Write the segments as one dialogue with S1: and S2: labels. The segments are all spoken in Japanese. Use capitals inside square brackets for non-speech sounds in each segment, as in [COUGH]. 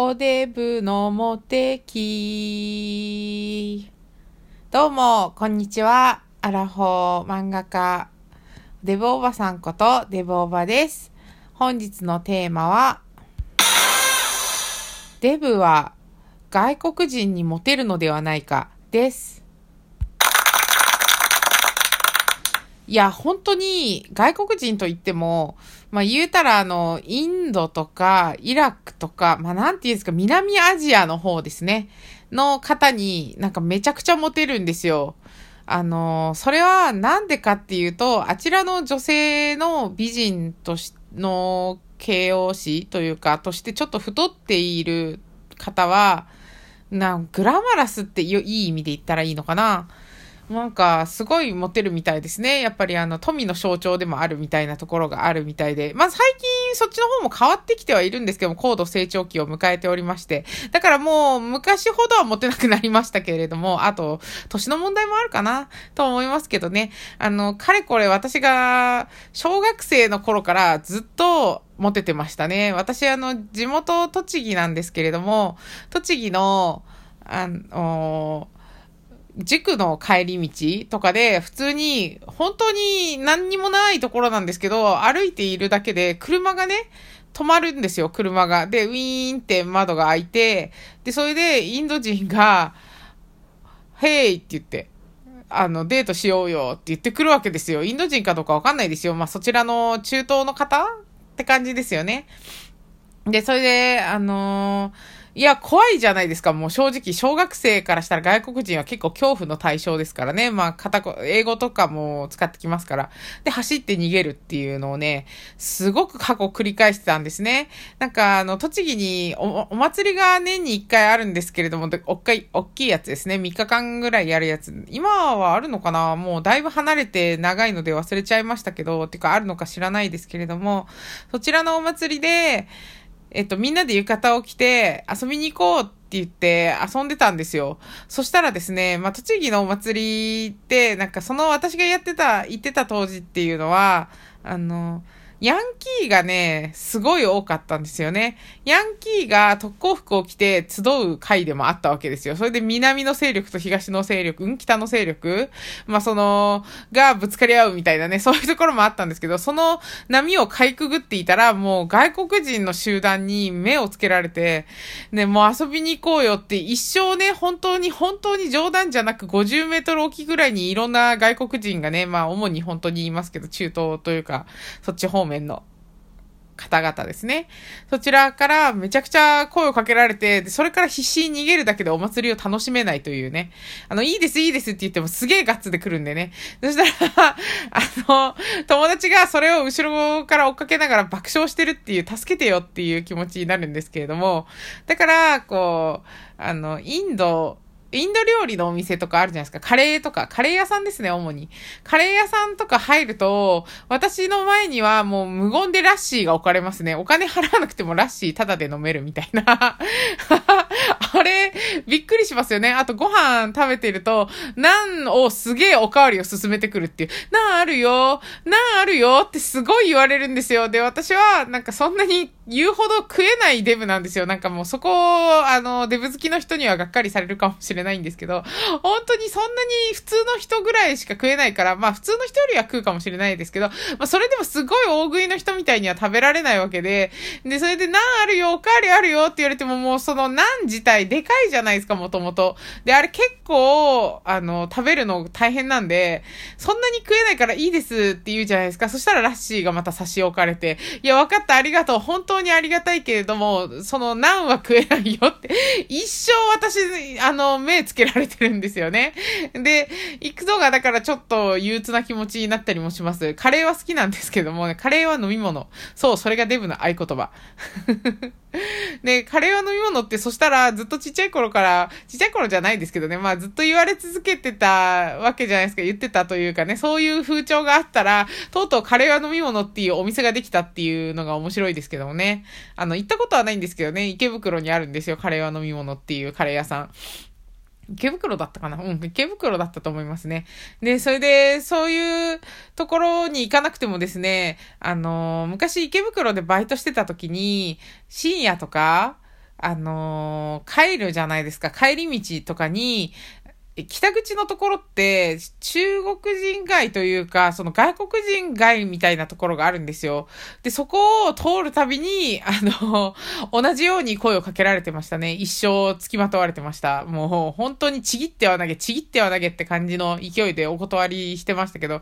S1: おデブのモテキどうも、こんにちは。アラフォー漫画家、デブおばさんことデブおばです。本日のテーマは、デブは外国人にモテるのではないかです。いや、本当に外国人といっても、まあ言うたらあの、インドとかイラクとか、まあなんていうんですか、南アジアの方ですね、の方になんかめちゃくちゃモテるんですよ。あの、それはなんでかっていうと、あちらの女性の美人とし、の形容詞というか、としてちょっと太っている方は、なグラマラスっていい意味で言ったらいいのかななんか、すごいモテるみたいですね。やっぱりあの、富の象徴でもあるみたいなところがあるみたいで。まあ、最近そっちの方も変わってきてはいるんですけども、高度成長期を迎えておりまして。だからもう、昔ほどはモテなくなりましたけれども、あと、年の問題もあるかな、と思いますけどね。あの、かれこれ私が、小学生の頃からずっと、モテてましたね。私、あの、地元栃木なんですけれども、栃木の、あの、塾の帰り道とかで普通に本当に何にもないところなんですけど歩いているだけで車がね止まるんですよ車が。でウィーンって窓が開いてでそれでインド人が「ヘイ!」って言ってあのデートしようよって言ってくるわけですよ。インド人かどうかわかんないですよ。まあそちらの中東の方って感じですよね。で、それで、あのーいや、怖いじゃないですか。もう正直、小学生からしたら外国人は結構恐怖の対象ですからね。まあ、片、英語とかも使ってきますから。で、走って逃げるっていうのをね、すごく過去繰り返してたんですね。なんか、あの、栃木にお祭りが年に1回あるんですけれども、おっかい、大きいやつですね。3日間ぐらいやるやつ。今はあるのかな？もうだいぶ離れて長いので忘れちゃいましたけど、てかあるのか知らないですけれども、そちらのお祭りで、えっと、みんなで浴衣を着て遊びに行こうって言って遊んでたんですよ。そしたらですね、まあ、栃木のお祭りって、なんかその私がやってた、行ってた当時っていうのは、あの、ヤンキーがね、すごい多かったんですよね。ヤンキーが特攻服を着て集う会でもあったわけですよ。それで南の勢力と東の勢力、うん北の勢力まあ、その、がぶつかり合うみたいなね、そういうところもあったんですけど、その波をかいくぐっていたら、もう外国人の集団に目をつけられて、ね、もう遊びに行こうよって一生ね、本当に本当に冗談じゃなく50メートル沖ぐらいにいろんな外国人がね、まあ主に本当に言いますけど、中東というか、そっち方面面の方々ですね。そちらからめちゃくちゃ声をかけられて、それから必死に逃げるだけでお祭りを楽しめないというね。あの、いいです、いいですって言ってもすげえガッツで来るんでね。そしたら、[LAUGHS] あの、友達がそれを後ろから追っかけながら爆笑してるっていう、助けてよっていう気持ちになるんですけれども、だから、こう、あの、インド、インド料理のお店とかあるじゃないですか。カレーとか、カレー屋さんですね、主に。カレー屋さんとか入ると、私の前にはもう無言でラッシーが置かれますね。お金払わなくてもラッシータダで飲めるみたいな。[LAUGHS] あれ、びっくりしますよね。あとご飯食べてると、ナンをすげえおかわりを進めてくるっていう。ナンあるよナンあるよってすごい言われるんですよ。で、私はなんかそんなに言うほど食えないデブなんですよ。なんかもうそこを、あの、デブ好きの人にはがっかりされるかもしれないんですけど、本当にそんなに普通の人ぐらいしか食えないから、まあ普通の人よりは食うかもしれないですけど、まあそれでもすごい大食いの人みたいには食べられないわけで、で、それでナンあるよ、おかわりあるよって言われてももうそのナン自体でかいじゃないですか、もともと。で、あれ結構、あの、食べるの大変なんで、そんなに食えないからいいですって言うじゃないですか。そしたらラッシーがまた差し置かれて、いや、分かった、ありがとう。本当にありがたいけれども、そのナンは食えないよって、一生私、あの、目つけられてるんですよね。で、行くのがだからちょっと憂鬱な気持ちになったりもします。カレーは好きなんですけども、ね、カレーは飲み物。そう、それがデブの合言葉。[LAUGHS] で、カレーは飲み物って、そしたらずっとちっちゃい頃から、ちっちゃい頃じゃないですけどね、まあずっと言われ続けてたわけじゃないですか、言ってたというかね、そういう風潮があったら、とうとうカレーは飲み物っていうお店ができたっていうのが面白いですけどもね。あの、行ったことはないんですけどね、池袋にあるんですよ、カレーは飲み物っていうカレー屋さん。池袋だったかな？うん、池袋だったと思いますね。で、それで、そういうところに行かなくてもですね、あの、昔池袋でバイトしてた時に、深夜とかあのー、帰るじゃないですか。帰り道とかに、北口のところって、中国人街というか、その外国人街みたいなところがあるんですよ。で、そこを通るたびに、あの、同じように声をかけられてましたね。一生付きまとわれてました。もう、本当にちぎっては投げ、ちぎっては投げって感じの勢いでお断りしてましたけど、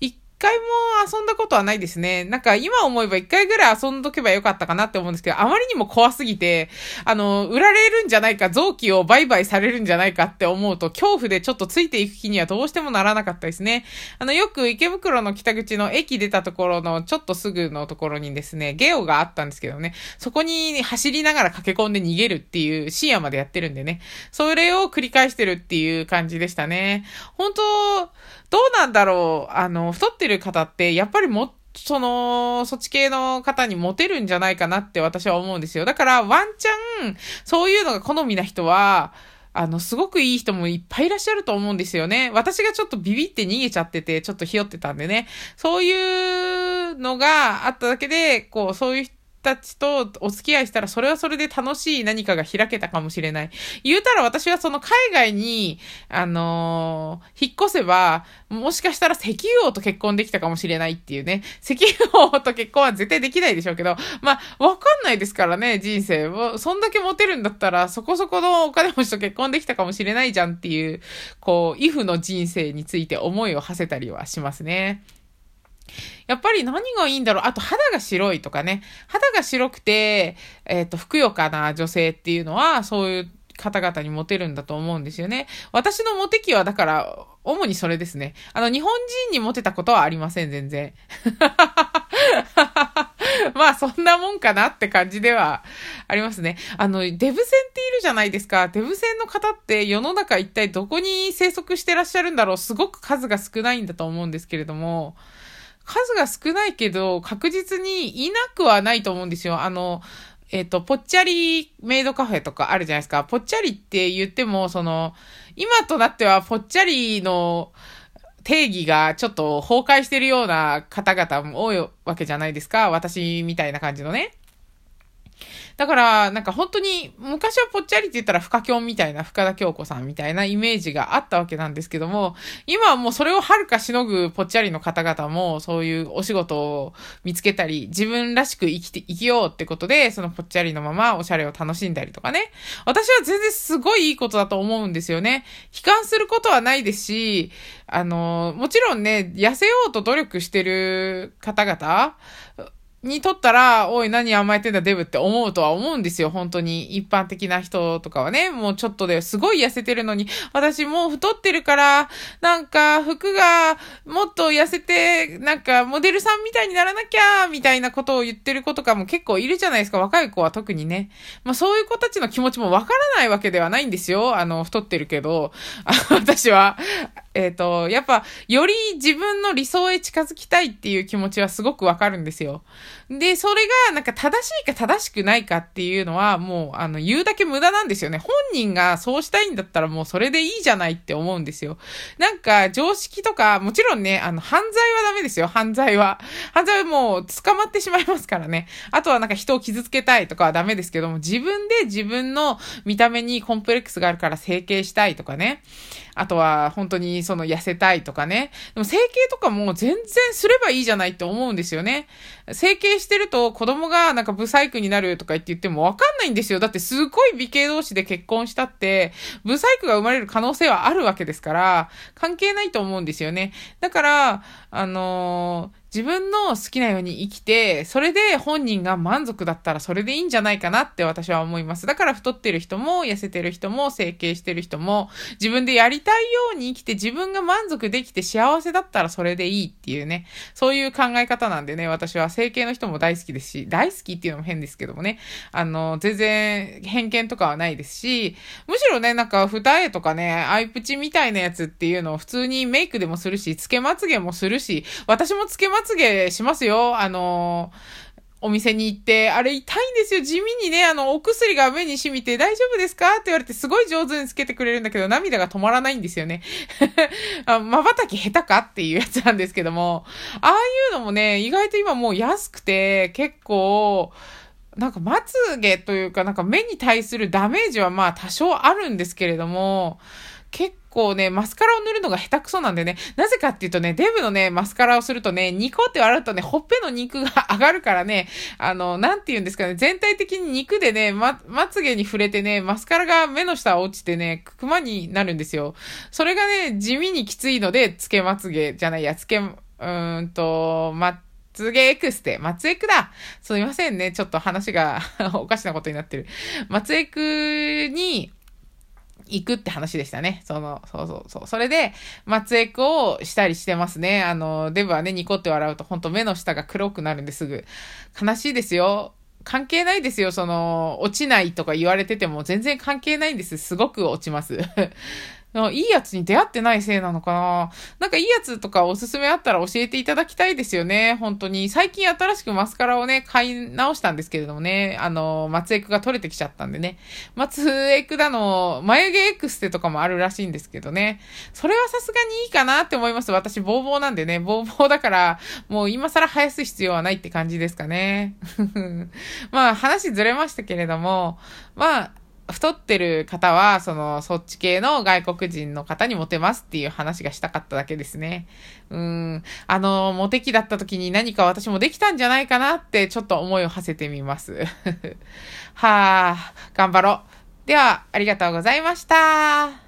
S1: 一回も遊んだことはないですね。なんか今思えば一回ぐらい遊んどけばよかったかなって思うんですけど、あまりにも怖すぎて、あの、売られるんじゃないか、臓器を売買されるんじゃないかって思うと、恐怖でちょっとついていく気にはどうしてもならなかったですね。あの、よく池袋の北口の駅出たところのちょっとすぐのところにですね、ゲオがあったんですけどね、そこに走りながら駆け込んで逃げるっていう深夜までやってるんでね、それを繰り返してるっていう感じでしたね。本当どうなんだろうあの、太ってる方って、やっぱりも、その、そっち系の方にモテるんじゃないかなって私は思うんですよ。だから、ワンチャン、そういうのが好みな人は、あの、すごくいい人もいっぱいいらっしゃると思うんですよね。私がちょっとビビって逃げちゃってて、ちょっとひよってたんでね。そういうのがあっただけで、こう、そういうたちとお付き合いしたら、それはそれで楽しい何かが開けたかもしれない。言うたら私はその海外に、あのー、引っ越せば、もしかしたら石油王と結婚できたかもしれないっていうね。石油王と結婚は絶対できないでしょうけど、まあ、わかんないですからね、人生。そんだけモテるんだったら、そこそこのお金持ちと結婚できたかもしれないじゃんっていう、こう、イフの人生について思いを馳せたりはしますね。やっぱり何がいいんだろうあと肌が白いとかね。肌が白くて、えっ、ー、と、ふくよかな女性っていうのは、そういう方々にモテるんだと思うんですよね。私のモテ期はだから、主にそれですね。あの、日本人にモテたことはありません、全然。[LAUGHS] まあ、そんなもんかなって感じではありますね。あの、デブ戦っているじゃないですか。デブ戦の方って世の中一体どこに生息してらっしゃるんだろう。すごく数が少ないんだと思うんですけれども、数が少ないけど、確実にいなくはないと思うんですよ。あの、えっ、ー、と、ぽっちゃりメイドカフェとかあるじゃないですか。ぽっちゃりって言っても、その、今となってはぽっちゃりの定義がちょっと崩壊してるような方々も多いわけじゃないですか。私みたいな感じのね。だから、なんか本当に、昔はぽっちゃりって言ったら深きょんみたいな、深田京子さんみたいなイメージがあったわけなんですけども、今はもうそれをはるかしのぐぽっちゃりの方々も、そういうお仕事を見つけたり、自分らしく生きて、生きようってことで、そのぽっちゃりのままおしゃれを楽しんだりとかね。私は全然すごいいいことだと思うんですよね。悲観することはないですし、あの、もちろんね、痩せようと努力してる方々、にとったら、おい、何甘えてんだ、デブって思うとは思うんですよ。本当に。一般的な人とかはね、もうちょっとですごい痩せてるのに、私もう太ってるから、なんか服がもっと痩せて、なんかモデルさんみたいにならなきゃ、みたいなことを言ってる子とかも結構いるじゃないですか。若い子は特にね。まあそういう子たちの気持ちもわからないわけではないんですよ。あの、太ってるけど、私は。えっ、ー、と、やっぱ、より自分の理想へ近づきたいっていう気持ちはすごくわかるんですよ。で、それが、なんか正しいか正しくないかっていうのは、もう、あの、言うだけ無駄なんですよね。本人がそうしたいんだったらもうそれでいいじゃないって思うんですよ。なんか、常識とか、もちろんね、あの、犯罪はダメですよ、犯罪は。犯罪はもう、捕まってしまいますからね。あとはなんか人を傷つけたいとかはダメですけども、自分で自分の見た目にコンプレックスがあるから整形したいとかね。あとは、本当にその痩せたいとかね。でも整形とかも全然すればいいじゃないって思うんですよね。整形してると子供がなんかブサイクになるとか言って言ってもわかんないんですよ。だってすごい美形同士で結婚したって、ブサイクが生まれる可能性はあるわけですから、関係ないと思うんですよね。だから、あのー自分の好きなように生きて、それで本人が満足だったらそれでいいんじゃないかなって私は思います。だから太ってる人も痩せてる人も整形してる人も自分でやりたいように生きて自分が満足できて幸せだったらそれでいいっていうね、そういう考え方なんでね、私は整形の人も大好きですし、大好きっていうのも変ですけどもね、あの、全然偏見とかはないですし、むしろね、なんか二重とかね、アイプチみたいなやつっていうのを普通にメイクでもするし、つけまつげもするし、私もつけままつげしますよ。あのお店に行って、あれ痛いんですよ。地味にね、あの、お薬が目に染みて大丈夫ですか？って言われてすごい上手につけてくれるんだけど、涙が止まらないんですよね。[LAUGHS] あ瞬き下手かっていうやつなんですけども、ああいうのもね、意外と今もう安くて、結構、なんかまつげというか、なんか目に対するダメージはまあ多少あるんですけれども、結構ね、マスカラを塗るのが下手くそなんでね、なぜかっていうとね、デブのね、マスカラをするとね、ニコって笑うとね、ほっぺの肉が上がるからね、あの、なんて言うんですかね、全体的に肉でね、ま、まつげに触れてね、マスカラが目の下落ちてね、クマになるんですよ。それがね、地味にきついので、つけまつげじゃないや、つけ、うーんと、ま、つげエクステ、まつエクだすいませんね。ちょっと話が [LAUGHS] おかしなことになってる。まつエクに、行くって話でしたね。その、そうそうそう。それで、松江区をしたりしてますね。あの、デブはね、ニコって笑うと、ほんと目の下が黒くなるんですぐ。悲しいですよ。関係ないですよ。その、落ちないとか言われてても全然関係ないんです。すごく落ちます。いいやつに出会ってないせいなのかななんかいいやつとかおすすめあったら教えていただきたいですよね。本当に。最近新しくマスカラをね、買い直したんですけれどもね。あの、松エクが取れてきちゃったんでね。松エクだの、眉毛エクステとかもあるらしいんですけどね。それはさすがにいいかなって思います。私、ボーボーなんでね。ボーボーだから、もう今更生やす必要はないって感じですかね。[LAUGHS] まあ、話ずれましたけれども、まあ、太ってる方は、その、そっち系の外国人の方にモテますっていう話がしたかっただけですね。うん。あの、モテ期だった時に何か私もできたんじゃないかなってちょっと思いを馳せてみます。[LAUGHS] はあ、頑張ろう。では、ありがとうございました。